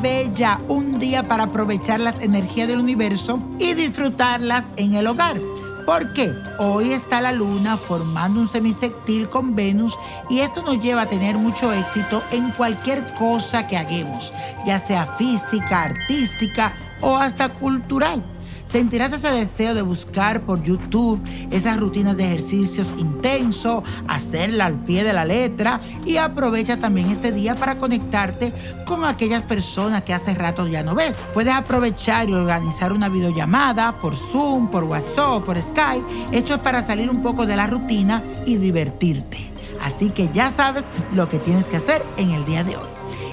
bella, un día para aprovechar las energías del universo y disfrutarlas en el hogar. ¿Por qué? Hoy está la luna formando un semisectil con Venus y esto nos lleva a tener mucho éxito en cualquier cosa que hagamos, ya sea física, artística o hasta cultural. Sentirás ese deseo de buscar por YouTube esas rutinas de ejercicios intensos, hacerla al pie de la letra y aprovecha también este día para conectarte con aquellas personas que hace rato ya no ves. Puedes aprovechar y organizar una videollamada por Zoom, por WhatsApp, por Skype. Esto es para salir un poco de la rutina y divertirte. Así que ya sabes lo que tienes que hacer en el día de hoy.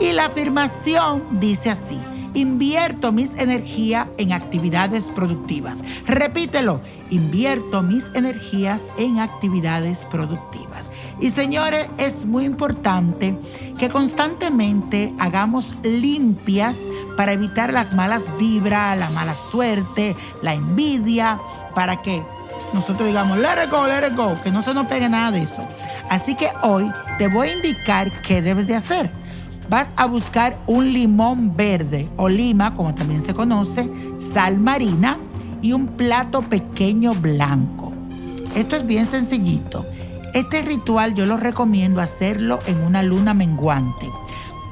Y la afirmación dice así. Invierto mis energías en actividades productivas. Repítelo, invierto mis energías en actividades productivas. Y señores, es muy importante que constantemente hagamos limpias para evitar las malas vibras, la mala suerte, la envidia, para que nosotros digamos, let it go, let it go, que no se nos pegue nada de eso. Así que hoy te voy a indicar qué debes de hacer vas a buscar un limón verde o lima, como también se conoce, sal marina y un plato pequeño blanco. Esto es bien sencillito. Este ritual yo lo recomiendo hacerlo en una luna menguante.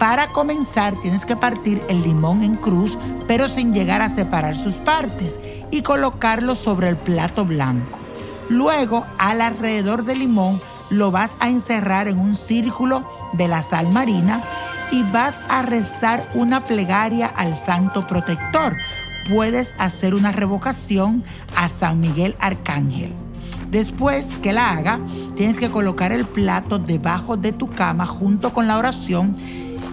Para comenzar tienes que partir el limón en cruz, pero sin llegar a separar sus partes y colocarlo sobre el plato blanco. Luego, al alrededor del limón, lo vas a encerrar en un círculo de la sal marina y vas a rezar una plegaria al Santo Protector. Puedes hacer una revocación a San Miguel Arcángel. Después que la haga, tienes que colocar el plato debajo de tu cama junto con la oración.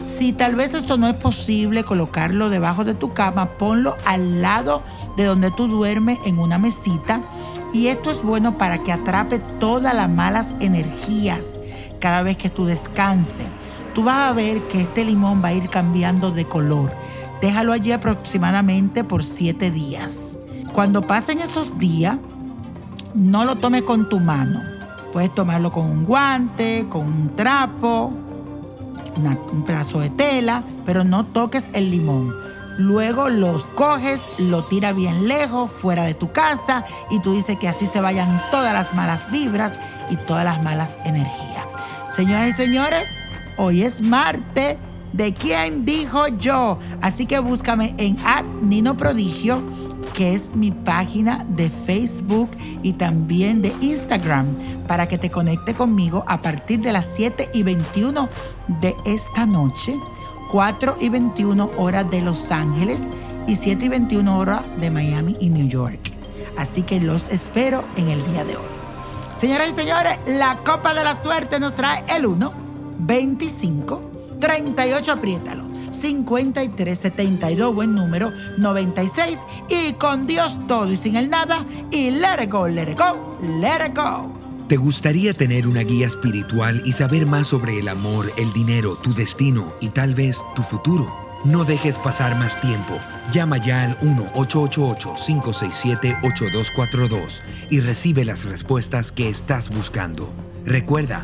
Si tal vez esto no es posible colocarlo debajo de tu cama, ponlo al lado de donde tú duermes en una mesita. Y esto es bueno para que atrape todas las malas energías cada vez que tú descanses tú vas a ver que este limón va a ir cambiando de color. Déjalo allí aproximadamente por siete días. Cuando pasen esos días, no lo tomes con tu mano. Puedes tomarlo con un guante, con un trapo, un pedazo de tela, pero no toques el limón. Luego los coges, lo tira bien lejos, fuera de tu casa, y tú dices que así se vayan todas las malas vibras y todas las malas energías. Señoras y señores, Hoy es martes de quién dijo yo. Así que búscame en Nino Prodigio, que es mi página de Facebook y también de Instagram, para que te conecte conmigo a partir de las 7 y 21 de esta noche, 4 y 21 horas de Los Ángeles y 7 y 21 horas de Miami y New York. Así que los espero en el día de hoy. Señoras y señores, la Copa de la Suerte nos trae el 1. 25 38, apriétalo. 53 72, buen número. 96 y con Dios todo y sin el nada. Y let it go, let it go, let it go. ¿Te gustaría tener una guía espiritual y saber más sobre el amor, el dinero, tu destino y tal vez tu futuro? No dejes pasar más tiempo. Llama ya al 1-888-567-8242 y recibe las respuestas que estás buscando. Recuerda,